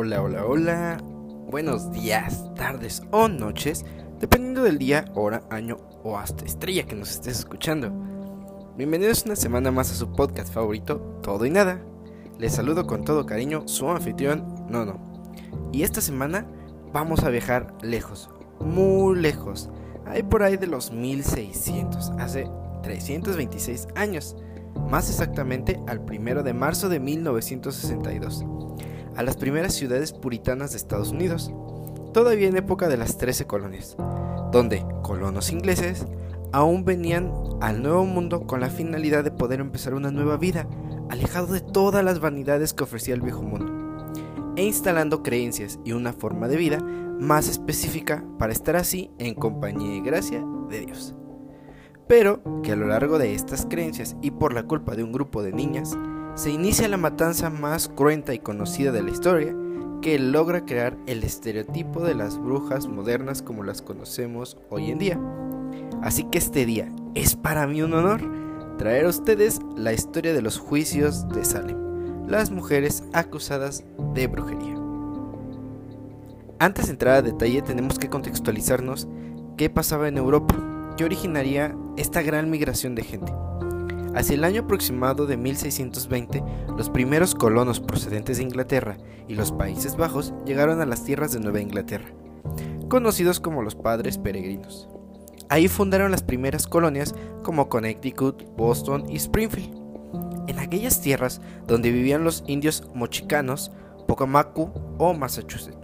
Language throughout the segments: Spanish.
Hola, hola, hola. Buenos días, tardes o noches, dependiendo del día, hora, año o hasta estrella que nos estés escuchando. Bienvenidos una semana más a su podcast favorito, Todo y Nada. Les saludo con todo cariño su anfitrión, No No. Y esta semana vamos a viajar lejos, muy lejos. Hay por ahí de los 1600, hace 326 años, más exactamente al 1 de marzo de 1962 a las primeras ciudades puritanas de Estados Unidos, todavía en época de las 13 colonias, donde colonos ingleses aún venían al nuevo mundo con la finalidad de poder empezar una nueva vida, alejado de todas las vanidades que ofrecía el viejo mundo, e instalando creencias y una forma de vida más específica para estar así en compañía y gracia de Dios. Pero que a lo largo de estas creencias y por la culpa de un grupo de niñas, se inicia la matanza más cruenta y conocida de la historia, que logra crear el estereotipo de las brujas modernas como las conocemos hoy en día. Así que este día es para mí un honor traer a ustedes la historia de los juicios de Salem, las mujeres acusadas de brujería. Antes de entrar a detalle tenemos que contextualizarnos qué pasaba en Europa, qué originaría esta gran migración de gente. Hacia el año aproximado de 1620, los primeros colonos procedentes de Inglaterra y los Países Bajos llegaron a las tierras de Nueva Inglaterra, conocidos como los Padres Peregrinos. Ahí fundaron las primeras colonias como Connecticut, Boston y Springfield. En aquellas tierras donde vivían los indios mochicanos, Pocamacu o Massachusetts.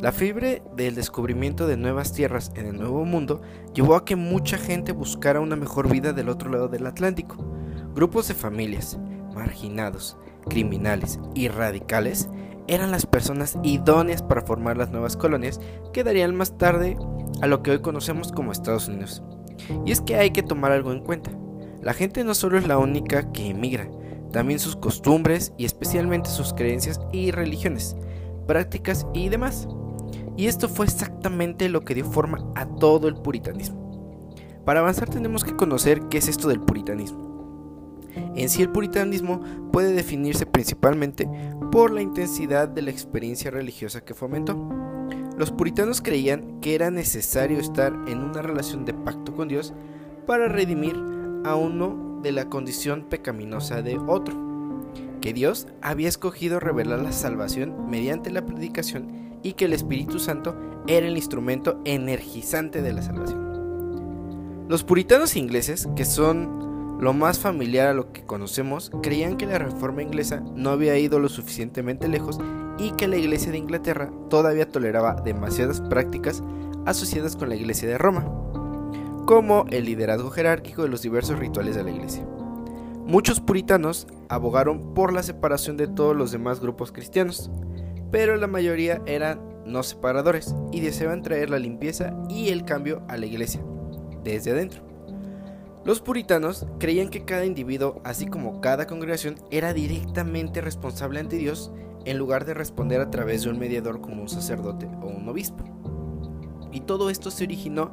La fiebre del descubrimiento de nuevas tierras en el Nuevo Mundo llevó a que mucha gente buscara una mejor vida del otro lado del Atlántico. Grupos de familias, marginados, criminales y radicales eran las personas idóneas para formar las nuevas colonias que darían más tarde a lo que hoy conocemos como Estados Unidos. Y es que hay que tomar algo en cuenta. La gente no solo es la única que emigra, también sus costumbres y especialmente sus creencias y religiones, prácticas y demás. Y esto fue exactamente lo que dio forma a todo el puritanismo. Para avanzar tenemos que conocer qué es esto del puritanismo. En sí el puritanismo puede definirse principalmente por la intensidad de la experiencia religiosa que fomentó. Los puritanos creían que era necesario estar en una relación de pacto con Dios para redimir a uno de la condición pecaminosa de otro, que Dios había escogido revelar la salvación mediante la predicación y que el Espíritu Santo era el instrumento energizante de la salvación. Los puritanos ingleses, que son lo más familiar a lo que conocemos, creían que la reforma inglesa no había ido lo suficientemente lejos y que la iglesia de Inglaterra todavía toleraba demasiadas prácticas asociadas con la iglesia de Roma, como el liderazgo jerárquico de los diversos rituales de la iglesia. Muchos puritanos abogaron por la separación de todos los demás grupos cristianos, pero la mayoría eran no separadores y deseaban traer la limpieza y el cambio a la iglesia, desde adentro. Los puritanos creían que cada individuo, así como cada congregación, era directamente responsable ante Dios en lugar de responder a través de un mediador como un sacerdote o un obispo. Y todo esto se originó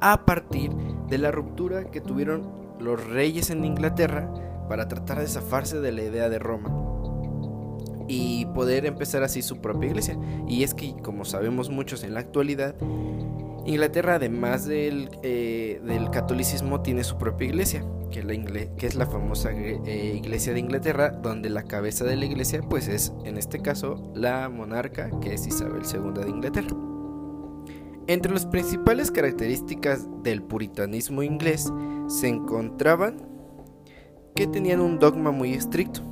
a partir de la ruptura que tuvieron los reyes en Inglaterra para tratar de zafarse de la idea de Roma y poder empezar así su propia iglesia. Y es que, como sabemos muchos en la actualidad, Inglaterra, además del, eh, del catolicismo, tiene su propia iglesia, que, la que es la famosa eh, iglesia de Inglaterra, donde la cabeza de la iglesia, pues es, en este caso, la monarca, que es Isabel II de Inglaterra. Entre las principales características del puritanismo inglés se encontraban que tenían un dogma muy estricto,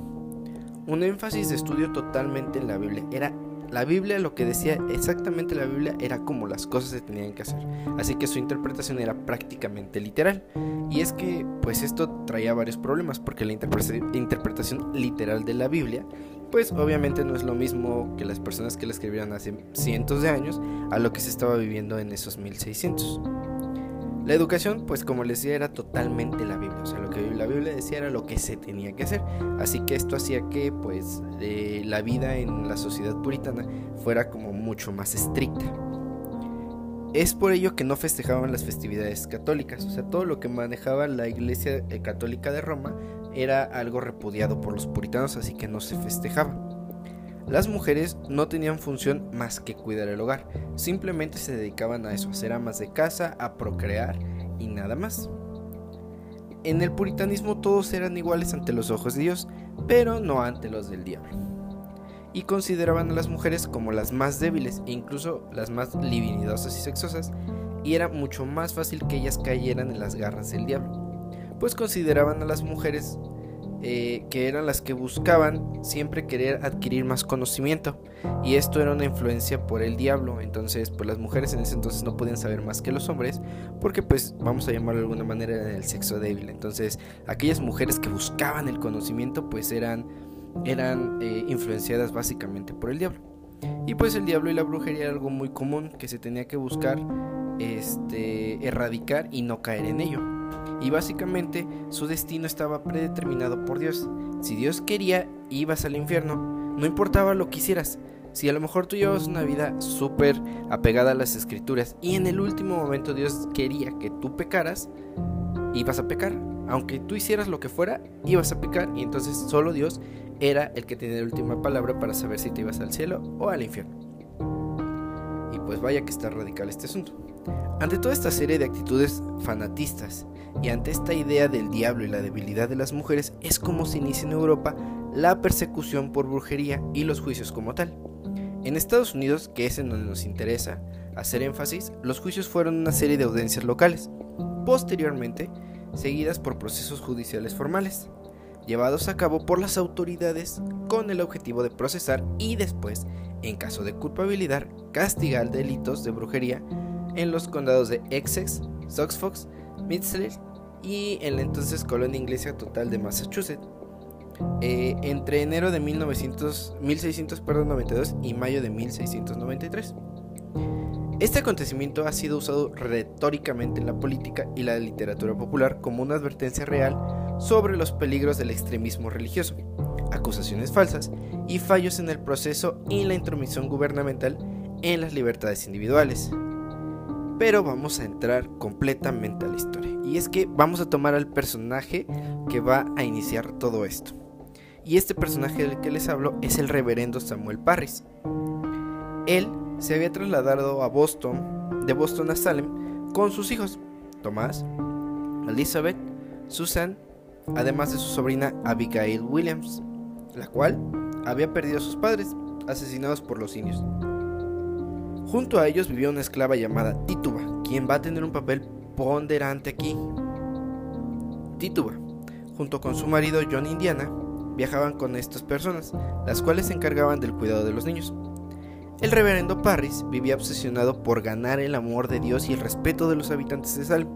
un énfasis de estudio totalmente en la Biblia. Era la Biblia, lo que decía exactamente la Biblia era como las cosas se tenían que hacer. Así que su interpretación era prácticamente literal. Y es que pues esto traía varios problemas porque la interpretación literal de la Biblia pues obviamente no es lo mismo que las personas que la escribieron hace cientos de años a lo que se estaba viviendo en esos 1600. La educación, pues como les decía, era totalmente la Biblia. O sea, lo que la Biblia decía era lo que se tenía que hacer. Así que esto hacía que, pues, eh, la vida en la sociedad puritana fuera como mucho más estricta. Es por ello que no festejaban las festividades católicas. O sea, todo lo que manejaba la Iglesia eh, Católica de Roma era algo repudiado por los puritanos, así que no se festejaba. Las mujeres no tenían función más que cuidar el hogar, simplemente se dedicaban a eso, a ser amas de casa, a procrear y nada más. En el puritanismo todos eran iguales ante los ojos de Dios, pero no ante los del diablo. Y consideraban a las mujeres como las más débiles e incluso las más libidinosas y sexosas, y era mucho más fácil que ellas cayeran en las garras del diablo, pues consideraban a las mujeres eh, que eran las que buscaban siempre querer adquirir más conocimiento. Y esto era una influencia por el diablo. Entonces pues las mujeres en ese entonces no podían saber más que los hombres porque pues vamos a llamarlo de alguna manera el sexo débil. Entonces aquellas mujeres que buscaban el conocimiento pues eran eran eh, influenciadas básicamente por el diablo. Y pues el diablo y la brujería era algo muy común que se tenía que buscar este erradicar y no caer en ello y básicamente su destino estaba predeterminado por Dios. Si Dios quería, ibas al infierno, no importaba lo que hicieras. Si a lo mejor tú llevas una vida súper apegada a las escrituras y en el último momento Dios quería que tú pecaras, ibas a pecar. Aunque tú hicieras lo que fuera, ibas a pecar y entonces solo Dios era el que tenía la última palabra para saber si te ibas al cielo o al infierno. Y pues vaya que está radical este asunto. Ante toda esta serie de actitudes fanatistas y ante esta idea del diablo y la debilidad de las mujeres es como se inicia en Europa la persecución por brujería y los juicios como tal. En Estados Unidos, que es en donde nos interesa hacer énfasis, los juicios fueron una serie de audiencias locales, posteriormente seguidas por procesos judiciales formales, llevados a cabo por las autoridades con el objetivo de procesar y después, en caso de culpabilidad, castigar delitos de brujería en los condados de Essex, Suffolk, Middlesex y en la entonces colonia inglesa total de Massachusetts. Eh, entre enero de 1900, 1692 y mayo de 1693. Este acontecimiento ha sido usado retóricamente en la política y la literatura popular como una advertencia real sobre los peligros del extremismo religioso, acusaciones falsas y fallos en el proceso y la intromisión gubernamental en las libertades individuales. Pero vamos a entrar completamente a la historia. Y es que vamos a tomar al personaje que va a iniciar todo esto. Y este personaje del que les hablo es el reverendo Samuel Parris. Él se había trasladado a Boston, de Boston a Salem, con sus hijos, Tomás, Elizabeth, Susan, además de su sobrina Abigail Williams, la cual había perdido a sus padres, asesinados por los indios. Junto a ellos vivía una esclava llamada Tituba, quien va a tener un papel ponderante aquí. Tituba, junto con su marido John Indiana, viajaban con estas personas, las cuales se encargaban del cuidado de los niños. El reverendo Parris vivía obsesionado por ganar el amor de Dios y el respeto de los habitantes de Salem,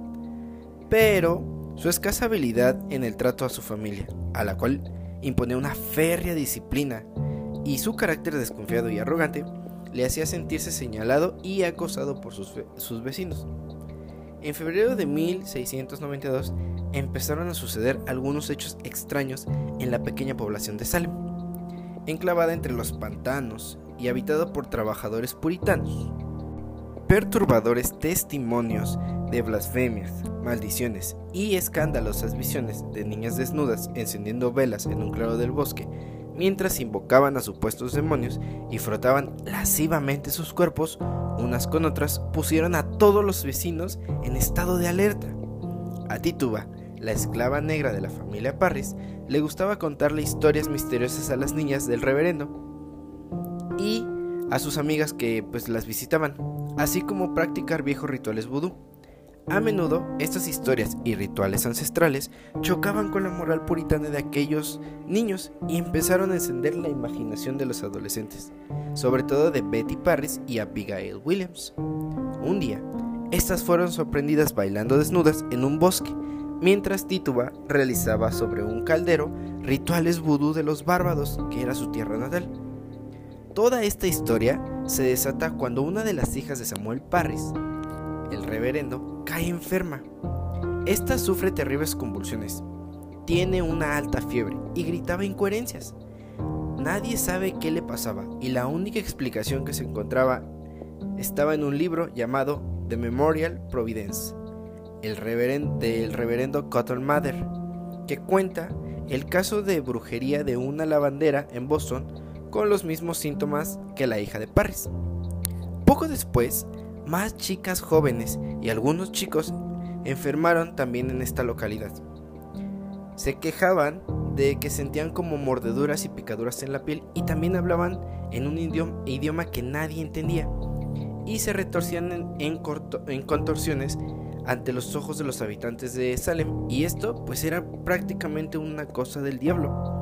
pero su escasa habilidad en el trato a su familia, a la cual imponía una férrea disciplina, y su carácter desconfiado y arrogante, le hacía sentirse señalado y acosado por sus, sus vecinos. En febrero de 1692 empezaron a suceder algunos hechos extraños en la pequeña población de Salem, enclavada entre los pantanos y habitada por trabajadores puritanos. Perturbadores testimonios de blasfemias, maldiciones y escandalosas visiones de niñas desnudas encendiendo velas en un claro del bosque mientras invocaban a supuestos demonios y frotaban lascivamente sus cuerpos unas con otras, pusieron a todos los vecinos en estado de alerta. A Tituba, la esclava negra de la familia Parris, le gustaba contarle historias misteriosas a las niñas del reverendo y a sus amigas que pues las visitaban, así como practicar viejos rituales vudú. A menudo, estas historias y rituales ancestrales chocaban con la moral puritana de aquellos niños y empezaron a encender la imaginación de los adolescentes, sobre todo de Betty Parris y Abigail Williams. Un día, estas fueron sorprendidas bailando desnudas en un bosque, mientras Tituba realizaba sobre un caldero rituales vudú de los bárbaros, que era su tierra natal. Toda esta historia se desata cuando una de las hijas de Samuel Parris, el reverendo, cae enferma. Esta sufre terribles convulsiones, tiene una alta fiebre y gritaba incoherencias. Nadie sabe qué le pasaba y la única explicación que se encontraba estaba en un libro llamado The Memorial Providence el del reverendo Cotton Mather, que cuenta el caso de brujería de una lavandera en Boston con los mismos síntomas que la hija de Parris. Poco después, más chicas jóvenes y algunos chicos enfermaron también en esta localidad. Se quejaban de que sentían como mordeduras y picaduras en la piel y también hablaban en un idioma, que nadie entendía y se retorcían en, contorsiones ante los ojos de los habitantes de Salem y esto pues era prácticamente una cosa del diablo.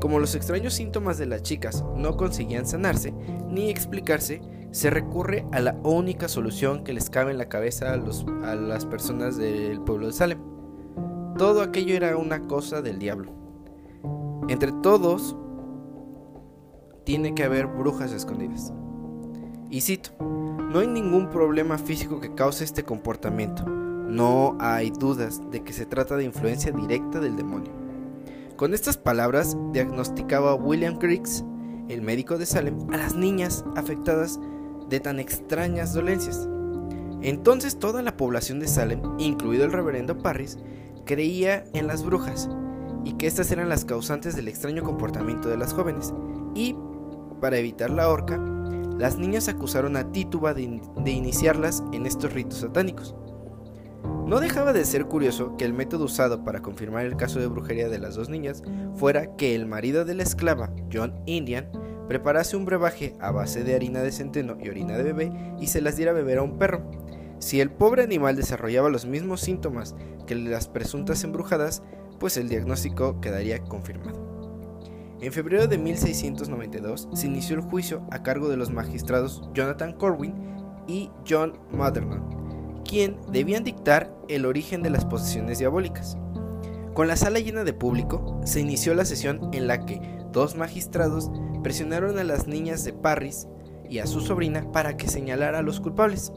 Como los extraños síntomas de las chicas no conseguían sanarse ni explicarse, se recurre a la única solución que les cabe en la cabeza a, las personas del pueblo de Salem. Todo aquello era una cosa del diablo. Entre todos tiene que haber brujas escondidas. Y cito, no hay ningún problema físico que cause este comportamiento. No hay dudas de que se trata de influencia directa del demonio. Con estas palabras diagnosticaba William Griggs, el médico de Salem, a las niñas afectadas de tan extrañas dolencias. Entonces toda la población de Salem, incluido el reverendo Parris, creía en las brujas y que estas eran las causantes del extraño comportamiento de las jóvenes. Y, para evitar la horca, las niñas acusaron a Tituba de, iniciarlas en estos ritos satánicos. No dejaba de ser curioso que el método usado para confirmar el caso de brujería de las dos niñas fuera que el marido de la esclava, John Indian, preparase un brebaje a base de harina de centeno y orina de bebé y se las diera a beber a un perro. Si el pobre animal desarrollaba los mismos síntomas que las presuntas embrujadas, pues el diagnóstico quedaría confirmado. En febrero de 1692 se inició el juicio a cargo de los magistrados Jonathan Corwin y John Motherland, quien debían dictar el origen de las posesiones diabólicas. Con la sala llena de público, se inició la sesión en la que dos magistrados presionaron a las niñas de Parris y a su sobrina para que señalara a los culpables.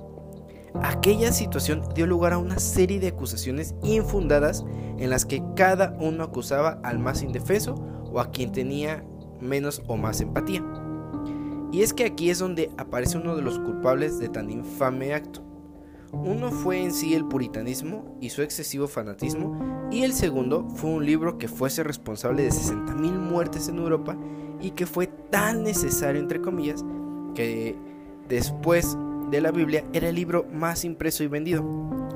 Aquella situación dio lugar a una serie de acusaciones infundadas en las que cada uno acusaba al más indefenso o a quien tenía menos o más empatía. Y es que aquí es donde aparece uno de los culpables de tan infame acto. Uno fue en sí el puritanismo y su excesivo fanatismo, y el segundo fue un libro que fuese responsable de 60.000 muertes en Europa y que fue tan necesario, entre comillas, que después de la Biblia era el libro más impreso y vendido.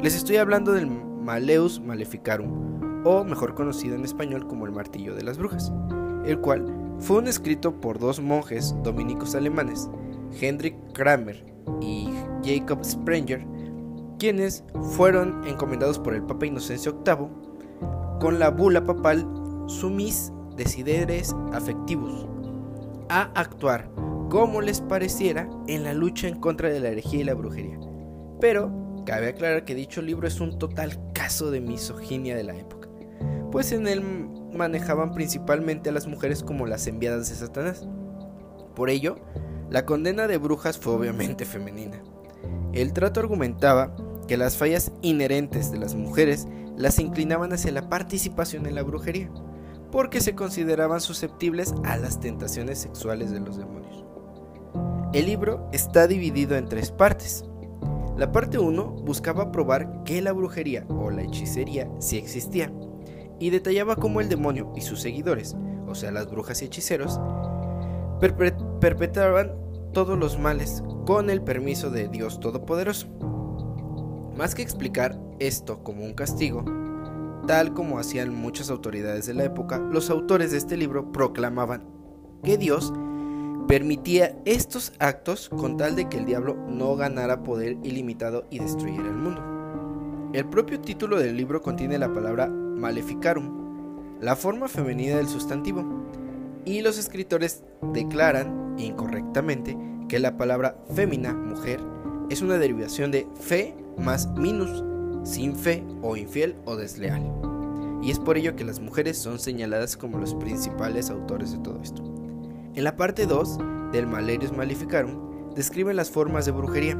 Les estoy hablando del Maleus Maleficarum, o mejor conocido en español como el Martillo de las Brujas, el cual fue un escrito por dos monjes dominicos alemanes, Hendrik Kramer y Jacob Sprenger, quienes fueron encomendados por el Papa Inocencio VIII con la bula papal Sumis Desideres Affectivus a actuar como les pareciera en la lucha en contra de la herejía y la brujería. Pero cabe aclarar que dicho libro es un total caso de misoginia de la época, pues en él manejaban principalmente a las mujeres como las enviadas de Satanás. Por ello, la condena de brujas fue obviamente femenina. El trato argumentaba que las fallas inherentes de las mujeres las inclinaban hacia la participación en la brujería, porque se consideraban susceptibles a las tentaciones sexuales de los demonios. El libro está dividido en tres partes. La parte 1 buscaba probar que la brujería o la hechicería sí existía, y detallaba cómo el demonio y sus seguidores, o sea las brujas y hechiceros, perpetraban todos los males con el permiso de Dios Todopoderoso. Más que explicar esto como un castigo, tal como hacían muchas autoridades de la época, los autores de este libro proclamaban que Dios permitía estos actos con tal de que el diablo no ganara poder ilimitado y destruyera el mundo. El propio título del libro contiene la palabra maleficarum, la forma femenina del sustantivo, y los escritores declaran incorrectamente que la palabra fémina, mujer, es una derivación de fe más minus, sin fe o infiel o desleal. Y es por ello que las mujeres son señaladas como los principales autores de todo esto. En la parte 2 del Malerius Maleficarum describe las formas de brujería.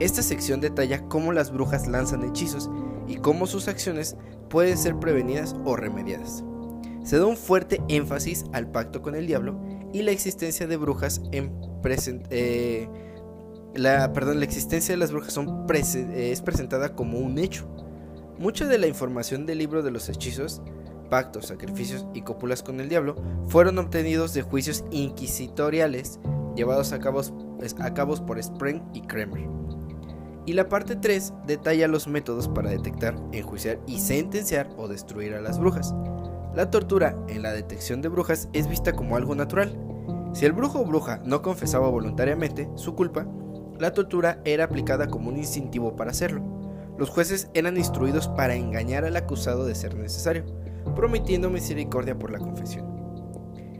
Esta sección detalla cómo las brujas lanzan hechizos y cómo sus acciones pueden ser prevenidas o remediadas. Se da un fuerte énfasis al pacto con el diablo y la existencia de brujas en eh, la, perdón, la existencia de las brujas son es presentada como un hecho. Mucha de la información del libro de los hechizos pactos, sacrificios y cópulas con el diablo fueron obtenidos de juicios inquisitoriales llevados a cabo, a cabo por Spring y Kremer. Y la parte 3 detalla los métodos para detectar, enjuiciar y sentenciar o destruir a las brujas. La tortura en la detección de brujas es vista como algo natural. Si el brujo o bruja no confesaba voluntariamente su culpa, la tortura era aplicada como un incentivo para hacerlo. Los jueces eran instruidos para engañar al acusado de ser necesario, prometiendo misericordia por la confesión.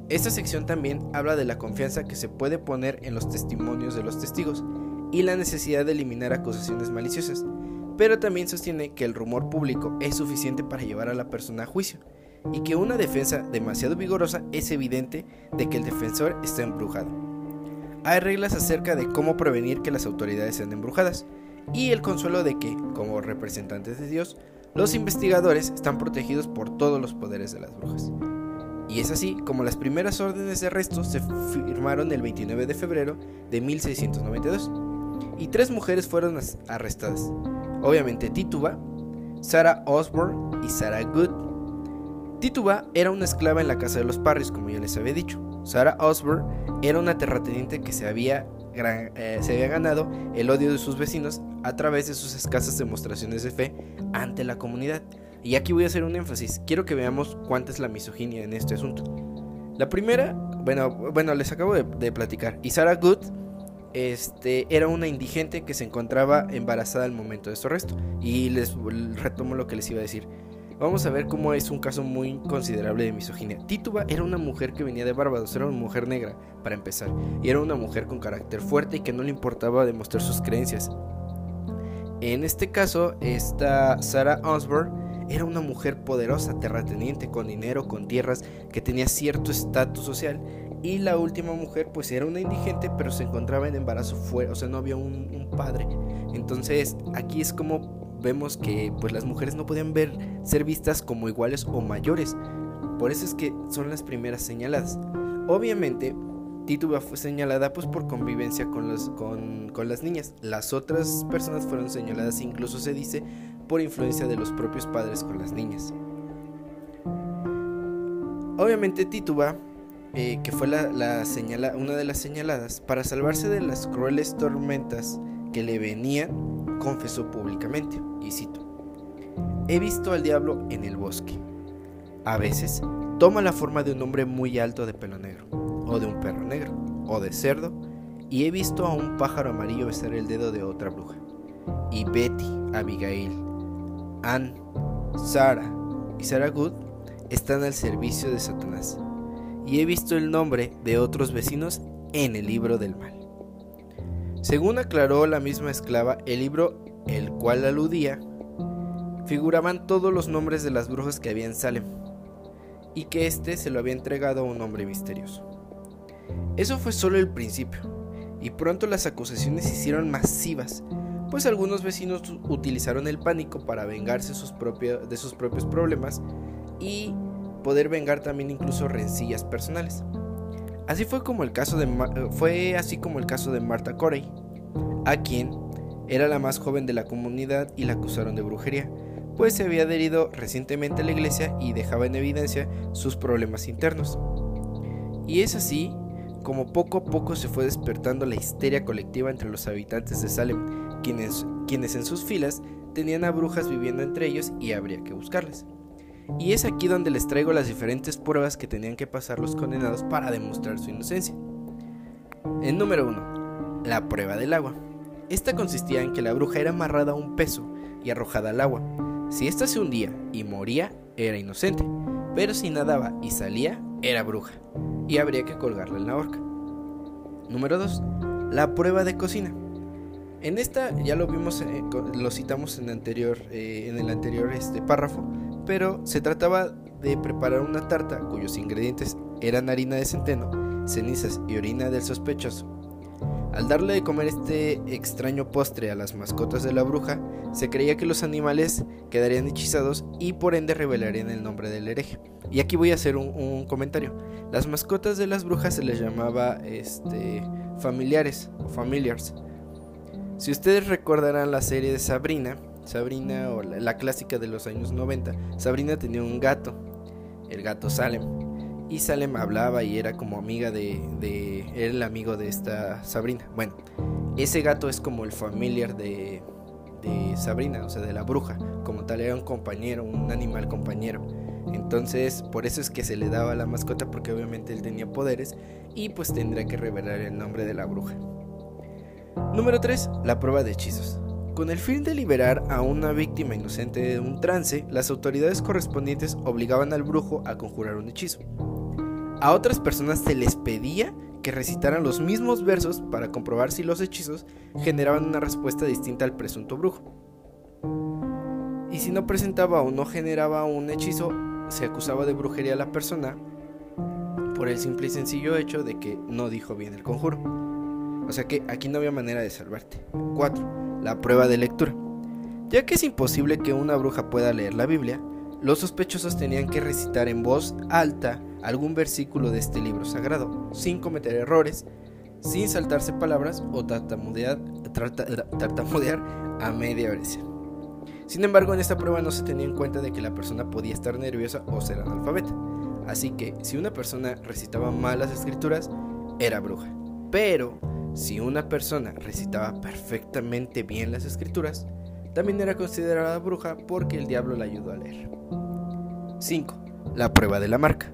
Esta sección también habla de la confianza que se puede poner en los testimonios de los testigos y la necesidad de eliminar acusaciones maliciosas, pero también sostiene que el rumor público es suficiente para llevar a la persona a juicio y que una defensa demasiado vigorosa es evidente de que el defensor está embrujado. Hay reglas acerca de cómo prevenir que las autoridades sean embrujadas y el consuelo de que, como representantes de Dios, los investigadores están protegidos por todos los poderes de las brujas. Y es así como las primeras órdenes de arresto se firmaron el 29 de febrero de 1692 y tres mujeres fueron arrestadas. Obviamente Tituba, Sarah Osborne y Sarah Good. Tituba era una esclava en la casa de los Parris, como ya les había dicho. Sarah Osborne era una terrateniente que se había eh, se había ganado el odio de sus vecinos a través de sus escasas demostraciones de fe ante la comunidad. Y aquí voy a hacer un énfasis. Quiero que veamos cuánta es la misoginia en este asunto. La primera, bueno, bueno les acabo de, platicar. Y Sarah Good este, era una indigente que se encontraba embarazada al momento de su arresto. Y les retomo lo que les iba a decir. Vamos a ver cómo es un caso muy considerable de misoginia. Tituba era una mujer que venía de Barbados, era una mujer negra, para empezar, y era una mujer con carácter fuerte y que no le importaba demostrar sus creencias. En este caso, esta Sarah Osborne era una mujer poderosa, terrateniente, con dinero, con tierras, que tenía cierto estatus social. Y la última mujer, pues era una indigente, pero se encontraba en embarazo fuera, o sea, no había un, un padre. Entonces, aquí es como vemos que pues las mujeres no podían ver ser vistas como iguales o mayores. Por eso es que son las primeras señaladas. Obviamente, Tituba fue señalada pues por convivencia con, los, con, con las niñas. Las otras personas fueron señaladas, incluso se dice, por influencia de los propios padres con las niñas. Obviamente Tituba, eh, que fue la, la señala, una de las señaladas, para salvarse de las crueles tormentas que le venían, confesó públicamente, y cito, He visto al diablo en el bosque. A veces toma la forma de un hombre muy alto de pelo negro, o de un perro negro, o de cerdo, y he visto a un pájaro amarillo besar el dedo de otra bruja. Y Betty, Abigail, Anne, Sarah y Sarah Good están al servicio de Satanás. Y he visto el nombre de otros vecinos en el libro del mal. Según aclaró la misma esclava, el libro el cual aludía figuraban todos los nombres de las brujas que había en Salem, y que éste se lo había entregado a un hombre misterioso. Eso fue solo el principio, y pronto las acusaciones se hicieron masivas, pues algunos vecinos utilizaron el pánico para vengarse de sus propios problemas y poder vengar también incluso rencillas personales. Así fue como el caso de fue así como el caso de Marta Corey, a quien era la más joven de la comunidad y la acusaron de brujería, pues se había adherido recientemente a la iglesia y dejaba en evidencia sus problemas internos. Y es así como poco a poco se fue despertando la histeria colectiva entre los habitantes de Salem, quienes, quienes en sus filas tenían a brujas viviendo entre ellos y habría que buscarlas. Y es aquí donde les traigo las diferentes pruebas que tenían que pasar los condenados para demostrar su inocencia. En número 1. La prueba del agua. Esta consistía en que la bruja era amarrada a un peso y arrojada al agua. Si ésta se hundía y moría, era inocente, pero si nadaba y salía, era bruja, y habría que colgarla en la horca. Número 2. La prueba de cocina. En esta ya lo vimos, eh, lo citamos en, anterior, eh, en el anterior este, párrafo, pero se trataba de preparar una tarta cuyos ingredientes eran harina de centeno, cenizas y orina del sospechoso. Al darle de comer este extraño postre a las mascotas de la bruja, se creía que los animales quedarían hechizados y por ende revelarían el nombre del hereje. Y aquí voy a hacer un, comentario. Las mascotas de las brujas se les llamaba este, familiares o familiars. Si ustedes recordarán la serie de Sabrina, Sabrina o la, clásica de los años 90, Sabrina tenía un gato. el gato Salem. Y Salem hablaba y era como amiga de, de era el amigo de esta Sabrina. Bueno, ese gato es como el familiar de, de Sabrina, o sea, de la bruja. Como tal, era un compañero, un animal compañero. Entonces, por eso es que se le daba la mascota, porque obviamente él tenía poderes y pues tendría que revelar el nombre de la bruja. Número 3. La prueba de hechizos. Con el fin de liberar a una víctima inocente de un trance, las autoridades correspondientes obligaban al brujo a conjurar un hechizo. A otras personas se les pedía que recitaran los mismos versos para comprobar si los hechizos generaban una respuesta distinta al presunto brujo. Y si no presentaba o no generaba un hechizo, se acusaba de brujería a la persona por el simple y sencillo hecho de que no dijo bien el conjuro. O sea que aquí no había manera de salvarte. 4. La prueba de lectura. Ya que es imposible que una bruja pueda leer la Biblia, los sospechosos tenían que recitar en voz alta algún versículo de este libro sagrado, sin cometer errores, sin saltarse palabras o tartamudear, a media oración. Sin embargo, en esta prueba no se tenía en cuenta de que la persona podía estar nerviosa o ser analfabeta. Así que si una persona recitaba mal las escrituras, era bruja. Pero si una persona recitaba perfectamente bien las escrituras, también era considerada bruja porque el diablo la ayudó a leer. 5. La prueba de la marca.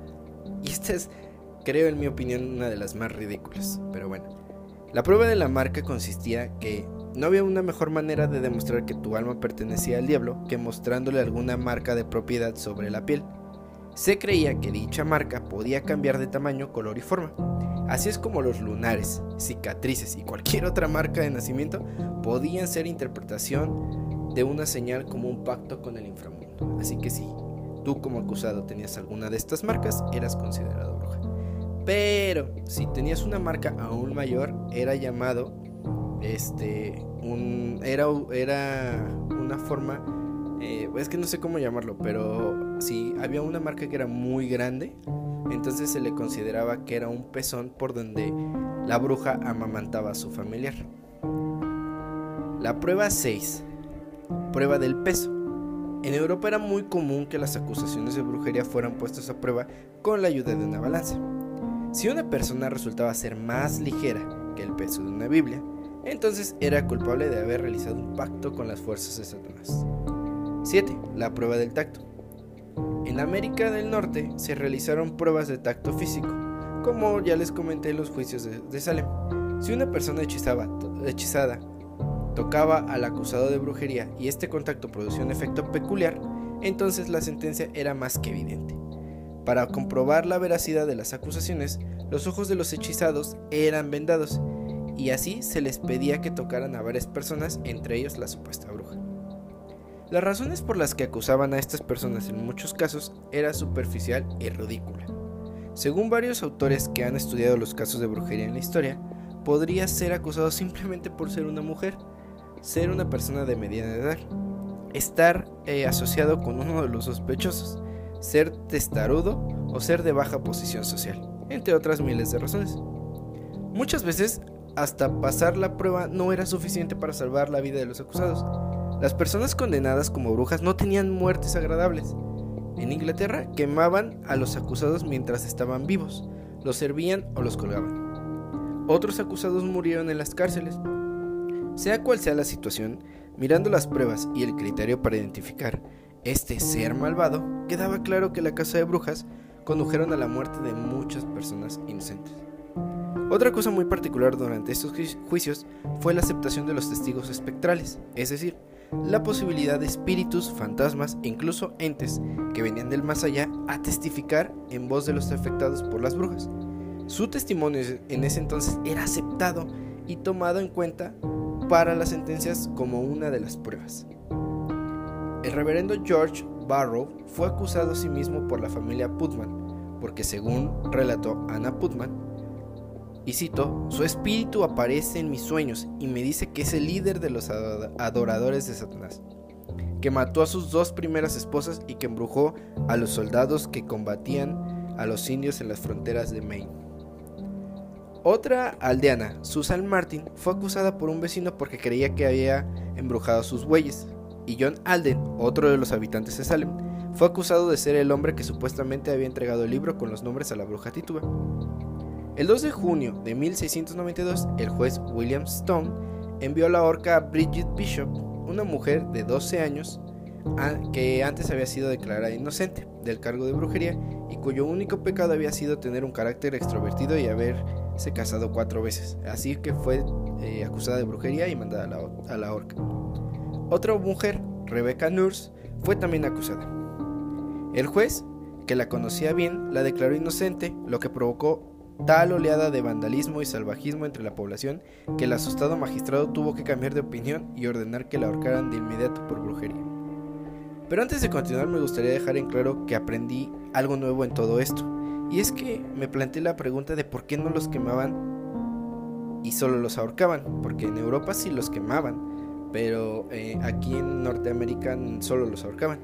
Y esta es, creo en mi opinión, una de las más ridículas. Pero bueno. La prueba de la marca consistía que no había una mejor manera de demostrar que tu alma pertenecía al diablo que mostrándole alguna marca de propiedad sobre la piel. Se creía que dicha marca podía cambiar de tamaño, color y forma. Así es como los lunares, cicatrices y cualquier otra marca de nacimiento podían ser interpretación de una señal como un pacto con el inframundo. Así que si tú como acusado tenías alguna de estas marcas, eras considerado bruja. Pero si tenías una marca aún mayor, era llamado este un era era una forma eh, es que no sé cómo llamarlo pero si había una marca que era muy grande entonces se le consideraba que era un pezón por donde la bruja amamantaba a su familiar la prueba 6 prueba del peso en Europa era muy común que las acusaciones de brujería fueran puestas a prueba con la ayuda de una balanza. Si una persona resultaba ser más ligera que el peso de una Biblia, entonces era culpable de haber realizado un pacto con las fuerzas de Satanás. 7. La prueba del tacto. En América del Norte se realizaron pruebas de tacto físico, como ya les comenté en los juicios de, Salem. Si una persona hechizaba, hechizada tocaba al acusado de brujería y este contacto producía un efecto peculiar, entonces la sentencia era más que evidente. Para comprobar la veracidad de las acusaciones, los ojos de los hechizados eran vendados y así se les pedía que tocaran a varias personas, entre ellos la supuesta bruja. Las razones por las que acusaban a estas personas en muchos casos era superficial y ridícula. Según varios autores que han estudiado los casos de brujería en la historia, podría ser acusado simplemente por ser una mujer, ser una persona de mediana edad, estar eh, asociado con uno de los sospechosos, ser testarudo o ser de baja posición social, entre otras miles de razones. Muchas veces hasta pasar la prueba no era suficiente para salvar la vida de los acusados. Las personas condenadas como brujas no tenían muertes agradables. En Inglaterra quemaban a los acusados mientras estaban vivos, los servían o los colgaban. Otros acusados murieron en las cárceles. Sea cual sea la situación, mirando las pruebas y el criterio para identificar este ser malvado, quedaba claro que la casa de brujas condujeron a la muerte de muchas personas inocentes. Otra cosa muy particular durante estos juicios fue la aceptación de los testigos espectrales, es decir, la posibilidad de espíritus, fantasmas e incluso entes que venían del más allá a testificar en voz de los afectados por las brujas. Su testimonio en ese entonces era aceptado y tomado en cuenta para las sentencias como una de las pruebas. El reverendo George Barrow fue acusado a sí mismo por la familia Putman, porque según relató Anna Putman, y cito, su espíritu aparece en mis sueños y me dice que es el líder de los adoradores de Satanás, que mató a sus dos primeras esposas y que embrujó a los soldados que combatían a los indios en las fronteras de Maine. Otra aldeana, Susan Martin, fue acusada por un vecino porque creía que había embrujado sus bueyes, y John Alden, otro de los habitantes de Salem, fue acusado de ser el hombre que supuestamente había entregado el libro con los nombres a la bruja Tituba. El 2 de junio de 1692, el juez William Stone envió a la horca a Bridget Bishop, una mujer de 12 años que antes había sido declarada inocente del cargo de brujería y cuyo único pecado había sido tener un carácter extrovertido y haberse casado cuatro veces. Así que fue eh, acusada de brujería y mandada a la, horca. Otra mujer, Rebecca Nurse, fue también acusada. El juez, que la conocía bien, la declaró inocente, lo que provocó tal oleada de vandalismo y salvajismo entre la población que el asustado magistrado tuvo que cambiar de opinión y ordenar que la ahorcaran de inmediato por brujería. Pero antes de continuar me gustaría dejar en claro que aprendí algo nuevo en todo esto, y es que me planteé la pregunta de por qué no los quemaban y solo los ahorcaban, porque en Europa sí los quemaban, pero eh, aquí en Norteamérica solo los ahorcaban.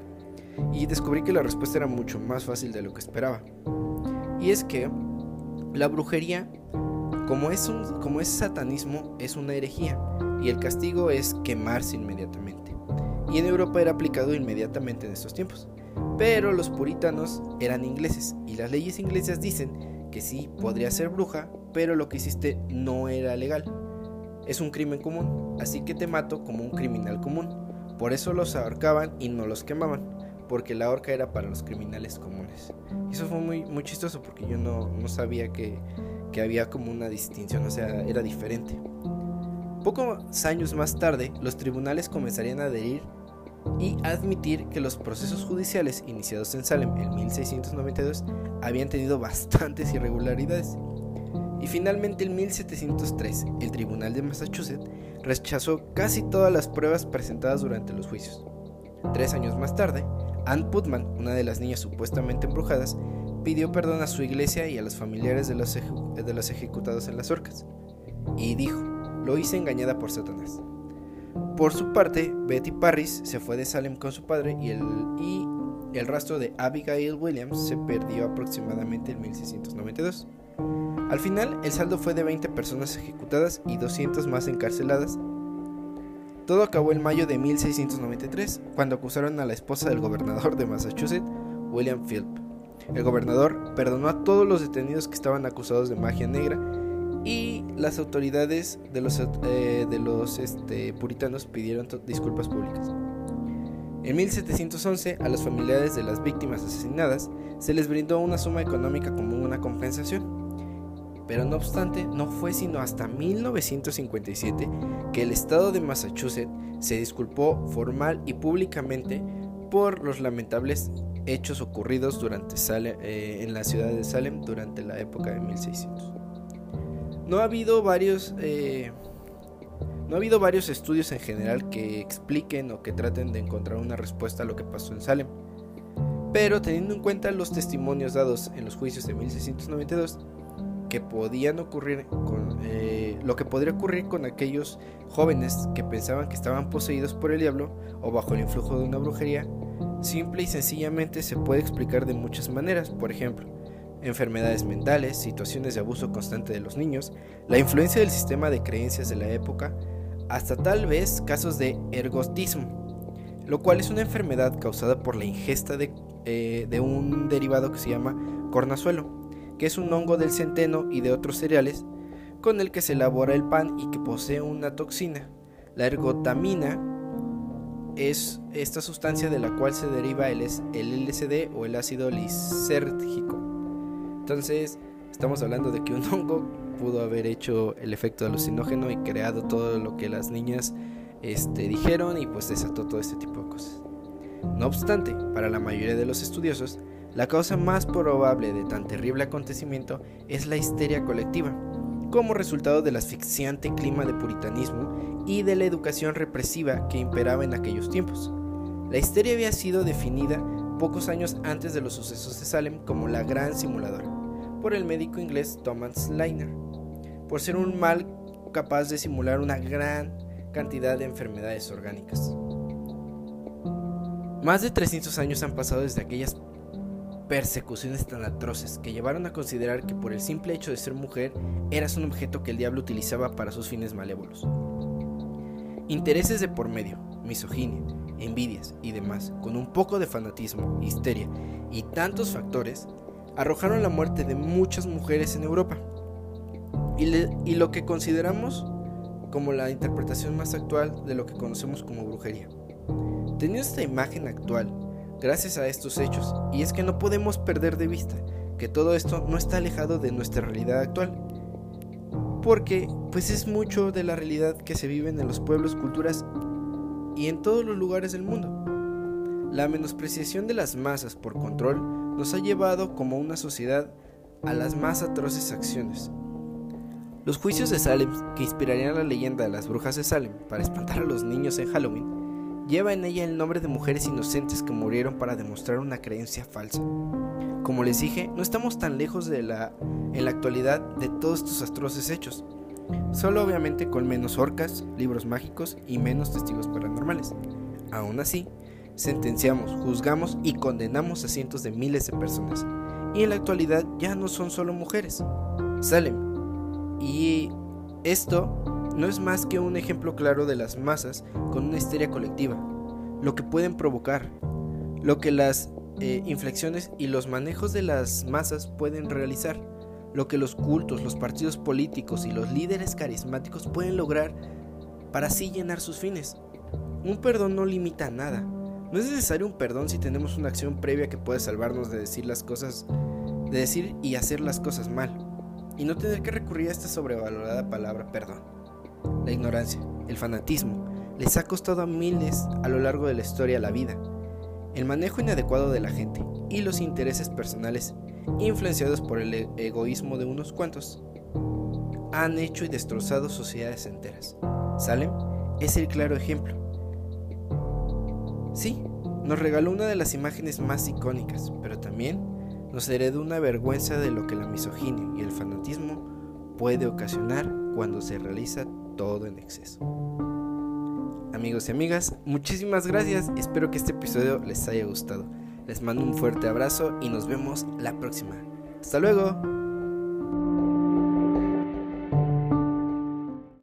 Y descubrí que la respuesta era mucho más fácil de lo que esperaba. Y es que la brujería, como es, un, satanismo, es una herejía y el castigo es quemarse inmediatamente. Y en Europa era aplicado inmediatamente en estos tiempos. Pero los puritanos eran ingleses y las leyes inglesas dicen que sí, podría ser bruja, pero lo que hiciste no era legal. Es un crimen común, así que te mato como un criminal común. Por eso los ahorcaban y no los quemaban porque la horca era para los criminales comunes. Y eso fue muy, muy chistoso porque yo no, sabía que, que, había como una distinción, o sea, era diferente. Pocos años más tarde, los tribunales comenzarían a adherir y admitir que los procesos judiciales iniciados en Salem en 1692 habían tenido bastantes irregularidades. Y finalmente en 1703, el Tribunal de Massachusetts rechazó casi todas las pruebas presentadas durante los juicios. Tres años más tarde, Ann Putman, una de las niñas supuestamente embrujadas, pidió perdón a su iglesia y a los familiares de los, de los ejecutados en las orcas, y dijo, lo hice engañada por Satanás. Por su parte, Betty Parris se fue de Salem con su padre y el, y el rastro de Abigail Williams se perdió aproximadamente en 1692. Al final, el saldo fue de 20 personas ejecutadas y 200 más encarceladas todo acabó en mayo de 1693, cuando acusaron a la esposa del gobernador de Massachusetts, William Philp. El gobernador perdonó a todos los detenidos que estaban acusados de magia negra y las autoridades de los, eh, de los este, puritanos pidieron disculpas públicas. En 1711, a los familiares de las víctimas asesinadas se les brindó una suma económica como una compensación pero no obstante no fue sino hasta 1957 que el estado de Massachusetts se disculpó formal y públicamente por los lamentables hechos ocurridos durante eh, en la ciudad de Salem durante la época de 1600. No ha habido varios eh, no ha habido varios estudios en general que expliquen o que traten de encontrar una respuesta a lo que pasó en Salem. Pero teniendo en cuenta los testimonios dados en los juicios de 1692, que podían ocurrir con eh, lo que podría ocurrir con aquellos jóvenes que pensaban que estaban poseídos por el diablo o bajo el influjo de una brujería, simple y sencillamente se puede explicar de muchas maneras, por ejemplo, enfermedades mentales, situaciones de abuso constante de los niños, la influencia del sistema de creencias de la época, hasta tal vez casos de ergotismo, lo cual es una enfermedad causada por la ingesta de, eh, de un derivado que se llama cornazuelo que es un hongo del centeno y de otros cereales, con el que se elabora el pan y que posee una toxina. La ergotamina es esta sustancia de la cual se deriva el, LSD o el ácido lisérgico. Entonces, estamos hablando de que un hongo pudo haber hecho el efecto alucinógeno y creado todo lo que las niñas este, dijeron y pues desató todo este tipo de cosas. No obstante, para la mayoría de los estudiosos, la causa más probable de tan terrible acontecimiento es la histeria colectiva, como resultado del asfixiante clima de puritanismo y de la educación represiva que imperaba en aquellos tiempos. La histeria había sido definida pocos años antes de los sucesos de Salem como la gran simuladora, por el médico inglés Thomas Liner, por ser un mal capaz de simular una gran cantidad de enfermedades orgánicas. Más de 300 años han pasado desde aquellas persecuciones tan atroces que llevaron a considerar que por el simple hecho de ser mujer eras un objeto que el diablo utilizaba para sus fines malévolos. Intereses de por medio, misoginia, envidias y demás, con un poco de fanatismo, histeria y tantos factores, arrojaron la muerte de muchas mujeres en Europa. Y, lo que consideramos como la interpretación más actual de lo que conocemos como brujería. Teniendo esta imagen actual, gracias a estos hechos, y es que no podemos perder de vista que todo esto no está alejado de nuestra realidad actual, porque pues es mucho de la realidad que se vive en los pueblos, culturas y en todos los lugares del mundo. La menospreciación de las masas por control nos ha llevado como una sociedad a las más atroces acciones. Los juicios de Salem, que inspirarían la leyenda de las brujas de Salem para espantar a los niños en Halloween, lleva en ella el nombre de mujeres inocentes que murieron para demostrar una creencia falsa. Como les dije, no estamos tan lejos de la, en la actualidad de todos estos atroces hechos solo obviamente con menos orcas, libros mágicos y menos testigos paranormales. Aún así, sentenciamos, juzgamos y condenamos a cientos de miles de personas. Y en la actualidad ya no son solo mujeres. Salem. Y esto no es más que un ejemplo claro de las masas con una histeria colectiva. Lo que pueden provocar. Lo que las eh, inflexiones y los manejos de las masas pueden realizar lo que los cultos, los partidos políticos y los líderes carismáticos pueden lograr para así llenar sus fines. Un perdón no limita a nada. No es necesario un perdón si tenemos una acción previa que puede salvarnos de decir las cosas, de decir y hacer las cosas mal, y no tener que recurrir a esta sobrevalorada palabra perdón. La ignorancia, el fanatismo, les ha costado a miles a lo largo de la historia la vida. El manejo inadecuado de la gente y los intereses personales influenciados por el e-, egoísmo de unos cuantos, han hecho y destrozado sociedades enteras. Salem es el claro ejemplo. Sí, nos regaló una de las imágenes más icónicas, pero también nos heredó una vergüenza de lo que la misoginia y el fanatismo puede ocasionar cuando se realiza todo en exceso. Amigos y amigas, muchísimas gracias, espero que este episodio les haya gustado. Les mando un fuerte abrazo y nos vemos la próxima. Hasta luego.